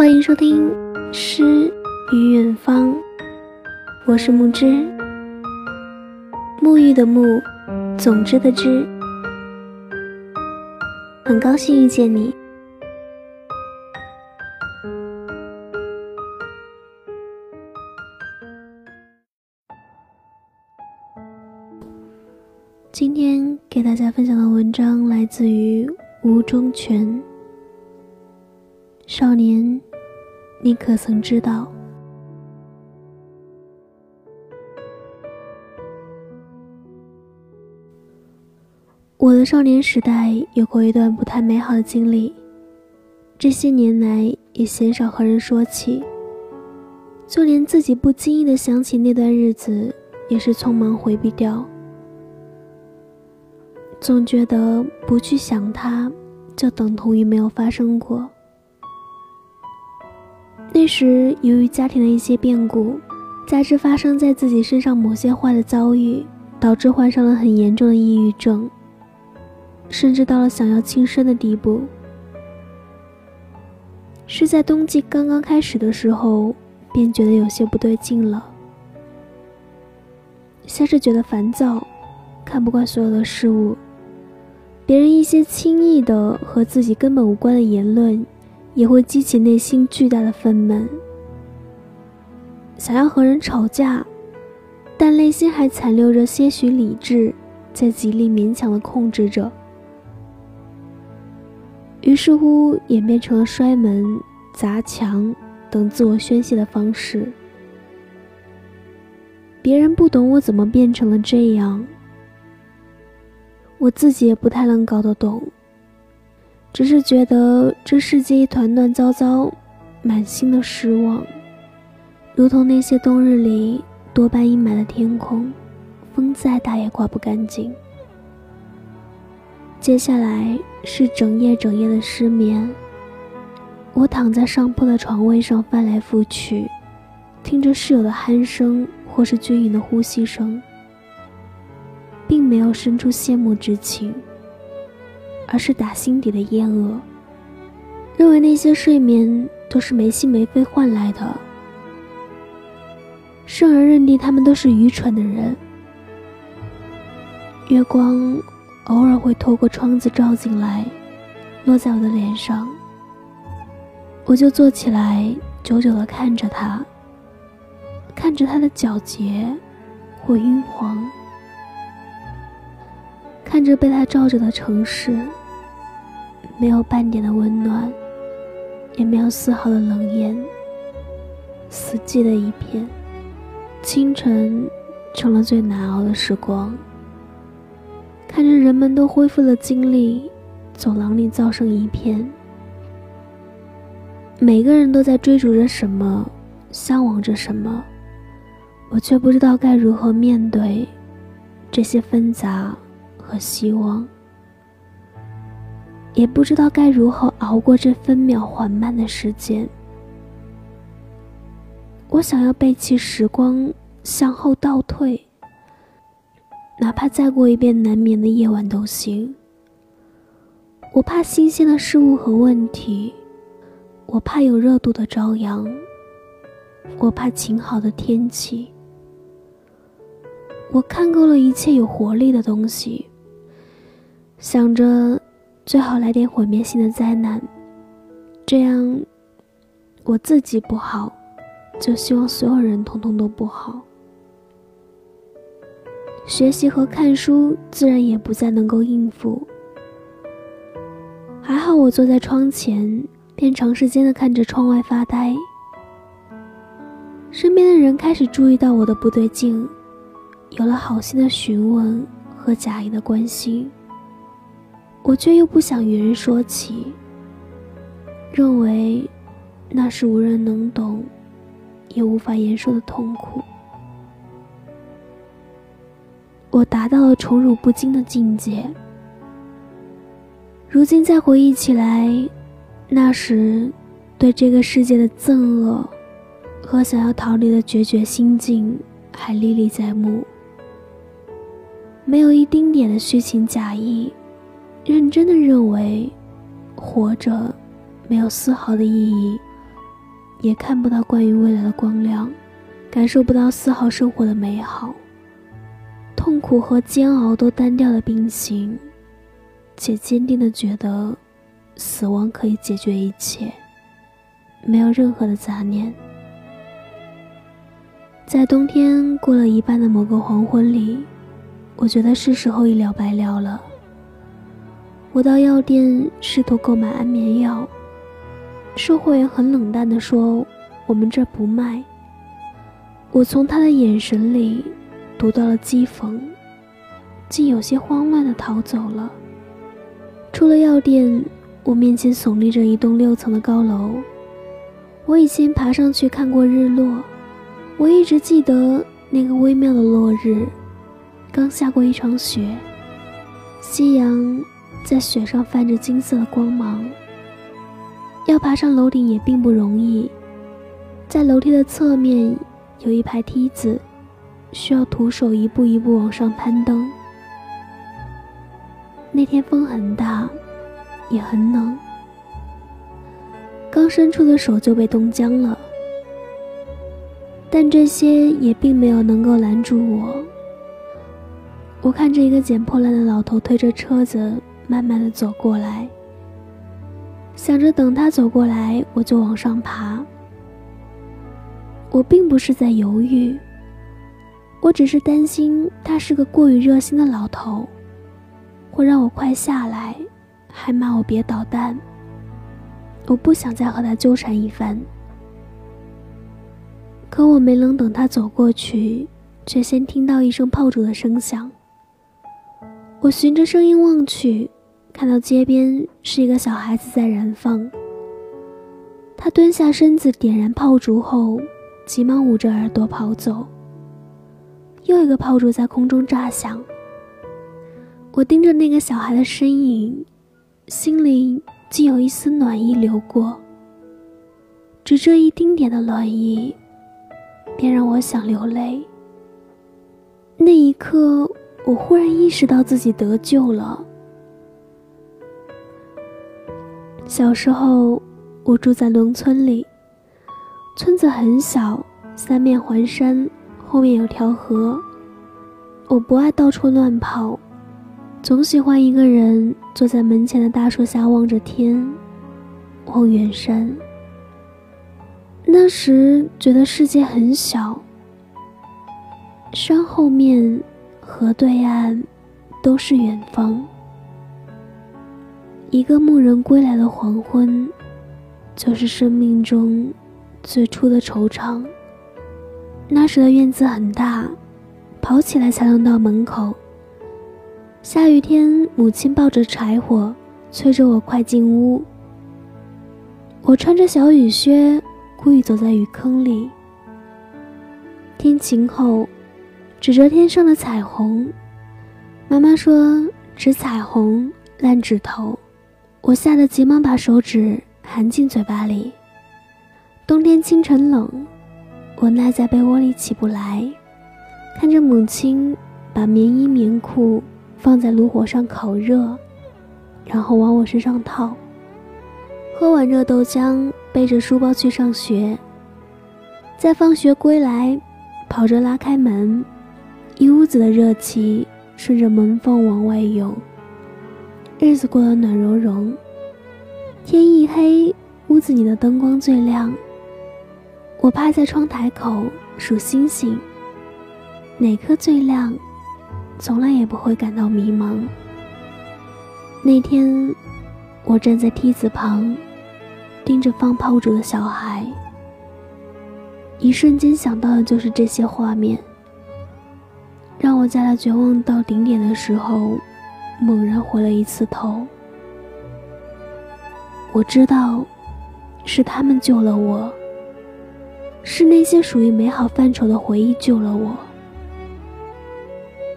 欢迎收听《诗与远方》，我是木之，沐浴的沐，总之的之，很高兴遇见你。今天给大家分享的文章来自于吴中全。你可曾知道，我的少年时代有过一段不太美好的经历，这些年来也鲜少和人说起，就连自己不经意的想起那段日子，也是匆忙回避掉。总觉得不去想它，就等同于没有发生过。那时，由于家庭的一些变故，加之发生在自己身上某些坏的遭遇，导致患上了很严重的抑郁症，甚至到了想要轻生的地步。是在冬季刚刚开始的时候，便觉得有些不对劲了，先是觉得烦躁，看不惯所有的事物。别人一些轻易的和自己根本无关的言论，也会激起内心巨大的愤懑。想要和人吵架，但内心还残留着些许理智，在极力勉强的控制着。于是乎，演变成了摔门、砸墙等自我宣泄的方式。别人不懂我怎么变成了这样。我自己也不太能搞得懂，只是觉得这世界一团乱糟糟，满心的失望，如同那些冬日里多半阴霾的天空，风再大也刮不干净。接下来是整夜整夜的失眠，我躺在上铺的床位上翻来覆去，听着室友的鼾声或是均匀的呼吸声。并没有生出羡慕之情，而是打心底的厌恶，认为那些睡眠都是没心没肺换来的，甚而认定他们都是愚蠢的人。月光偶尔会透过窗子照进来，落在我的脸上，我就坐起来，久久地看着他，看着他的皎洁或晕黄。看着被他照着的城市，没有半点的温暖，也没有丝毫的冷艳，死寂的一片。清晨成了最难熬的时光。看着人们都恢复了精力，走廊里噪声一片，每个人都在追逐着什么，向往着什么，我却不知道该如何面对这些纷杂。和希望，也不知道该如何熬过这分秒缓慢的时间。我想要背弃时光，向后倒退，哪怕再过一遍难眠的夜晚都行。我怕新鲜的事物和问题，我怕有热度的朝阳，我怕晴好的天气。我看够了一切有活力的东西。想着，最好来点毁灭性的灾难，这样我自己不好，就希望所有人通通都不好。学习和看书自然也不再能够应付。还好我坐在窗前，便长时间的看着窗外发呆。身边的人开始注意到我的不对劲，有了好心的询问和假意的关心。我却又不想与人说起，认为那是无人能懂，也无法言说的痛苦。我达到了宠辱不惊的境界。如今再回忆起来，那时对这个世界的憎恶和想要逃离的决绝心境还历历在目，没有一丁点的虚情假意。认真的认为，活着没有丝毫的意义，也看不到关于未来的光亮，感受不到丝毫生活的美好。痛苦和煎熬都单调的并行，且坚定的觉得，死亡可以解决一切，没有任何的杂念。在冬天过了一半的某个黄昏里，我觉得是时候一了百了了。我到药店试图购买安眠药，售货员很冷淡地说：“我们这不卖。”我从他的眼神里读到了讥讽，竟有些慌乱地逃走了。出了药店，我面前耸立着一栋六层的高楼。我以前爬上去看过日落。我一直记得那个微妙的落日，刚下过一场雪，夕阳在雪上泛着金色的光芒。要爬上楼顶也并不容易，在楼梯的侧面有一排梯子，需要徒手一步一步往上攀登。那天风很大，也很冷，刚伸出的手就被冻僵了。但这些也并没有能够拦住我。我看着一个捡破烂的老头推着车子慢慢的走过来，想着等他走过来，我就往上爬。我并不是在犹豫，我只是担心他是个过于热心的老头，会让我快下来，还骂我别捣蛋。我不想再和他纠缠一番。可我没能等他走过去，却先听到一声炮竹的声响。我循着声音望去，看到街边是一个小孩子在燃放。他蹲下身子点燃炮竹后，急忙捂着耳朵跑走。又一个炮竹在空中炸响。我盯着那个小孩的身影，心里竟有一丝暖意流过。只这一丁点的暖意。便让我想流泪。那一刻，我忽然意识到自己得救了。小时候，我住在农村里，村子很小，三面环山，后面有条河。我不爱到处乱跑，总喜欢一个人坐在门前的大树下望着天，望远山。那时觉得世界很小，山后面、河对岸都是远方。一个牧人归来的黄昏，就是生命中最初的惆怅。那时的院子很大，跑起来才能到门口。下雨天，母亲抱着柴火，催着我快进屋。我穿着小雨靴。故意走在雨坑里。天晴后，指着天上的彩虹，妈妈说：“指彩虹烂指头。”我吓得急忙把手指含进嘴巴里。冬天清晨冷，我赖在被窝里起不来，看着母亲把棉衣棉裤放在炉火上烤热，然后往我身上套。喝碗热豆浆。背着书包去上学，在放学归来，跑着拉开门，一屋子的热气顺着门缝往外涌。日子过得暖融融，天一黑，屋子里的灯光最亮。我趴在窗台口数星星，哪颗最亮，从来也不会感到迷茫。那天，我站在梯子旁。盯着放炮竹的小孩，一瞬间想到的就是这些画面，让我在他绝望到顶点的时候，猛然回了一次头。我知道，是他们救了我，是那些属于美好范畴的回忆救了我，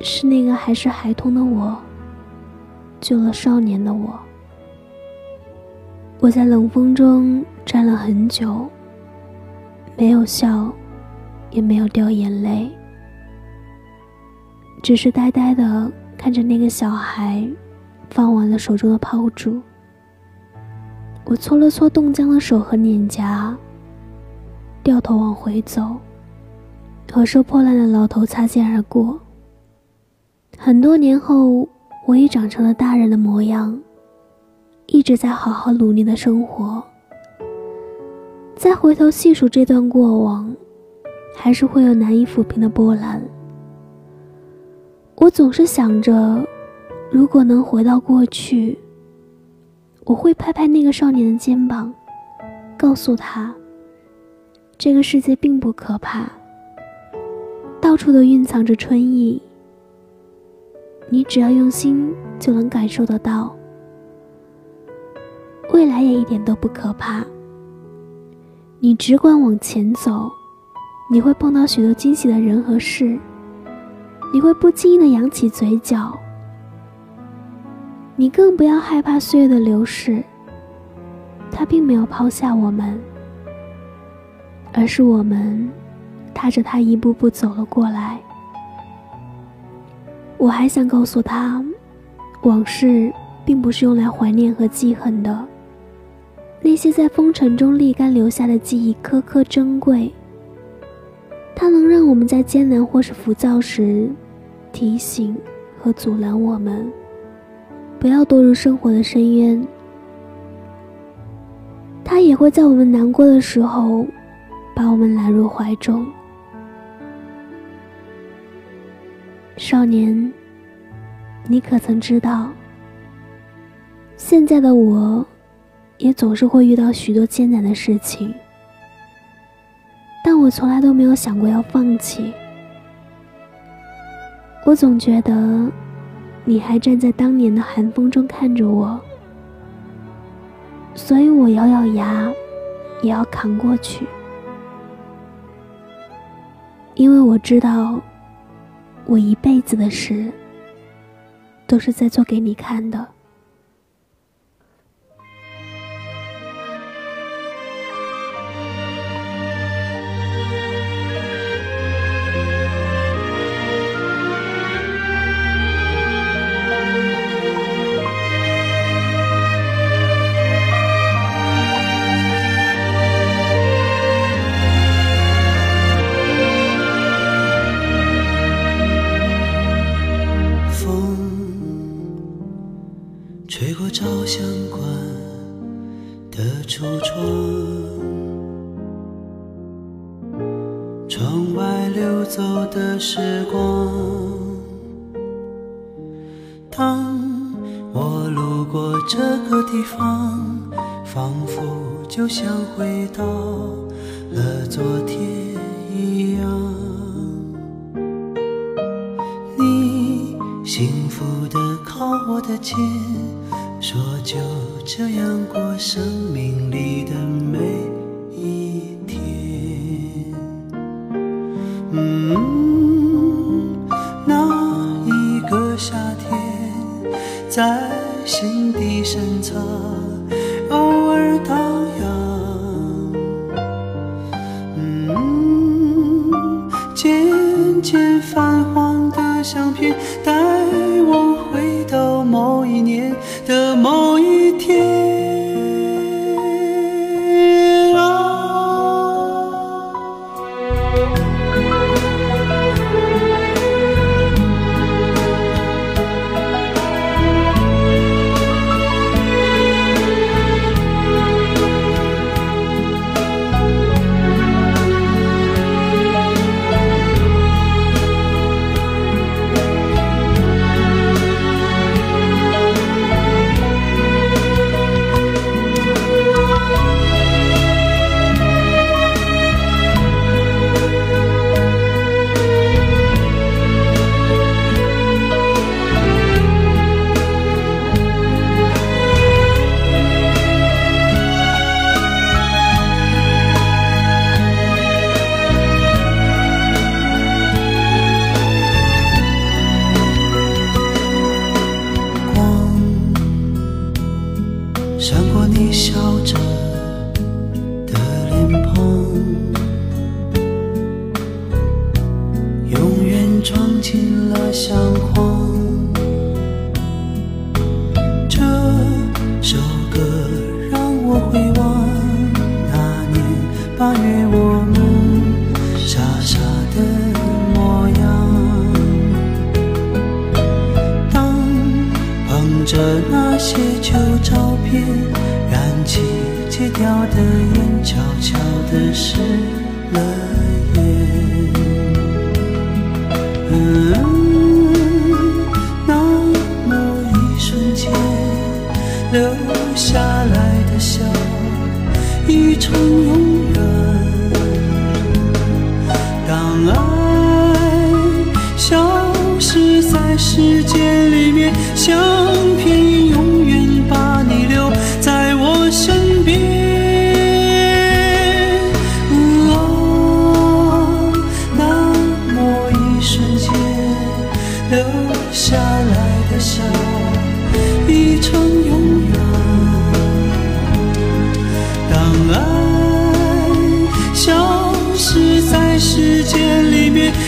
是那个还是孩童的我，救了少年的我。我在冷风中站了很久，没有笑，也没有掉眼泪，只是呆呆的看着那个小孩放完了手中的炮竹。我搓了搓冻僵的手和脸颊，掉头往回走，和收破烂的老头擦肩而过。很多年后，我已长成了大人的模样，一直在好好努力的生活。再回头细数这段过往，还是会有难以抚平的波澜。我总是想着，如果能回到过去，我会拍拍那个少年的肩膀，告诉他，这个世界并不可怕，到处都蕴藏着春意。你只要用心，就能感受得到。未来也一点都不可怕。你只管往前走，你会碰到许多惊喜的人和事，你会不经意的扬起嘴角。你更不要害怕岁月的流逝，它并没有抛下我们，而是我们踏着它一步步走了过来。我还想告诉他，往事并不是用来怀念和记恨的。那些在风尘中沥干留下的记忆，颗颗珍贵。它能让我们在艰难或是浮躁时，提醒和阻拦我们。不要堕入生活的深渊。他也会在我们难过的时候，把我们揽入怀中。少年，你可曾知道？现在的我，也总是会遇到许多艰难的事情，但我从来都没有想过要放弃。我总觉得。你还站在当年的寒风中看着我，所以我咬咬牙，也要扛过去。因为我知道，我一辈子的事，都是在做给你看的。仿佛就像回到了昨天一样，你幸福的靠我的肩，说就这样过生命里的每一天。嗯，那一个夏天，在心底深藏，些旧照片，燃起戒掉的烟，悄悄地失了眼。嗯，那么一瞬间留下来的笑，已成永远。当爱消失在时间里面，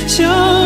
相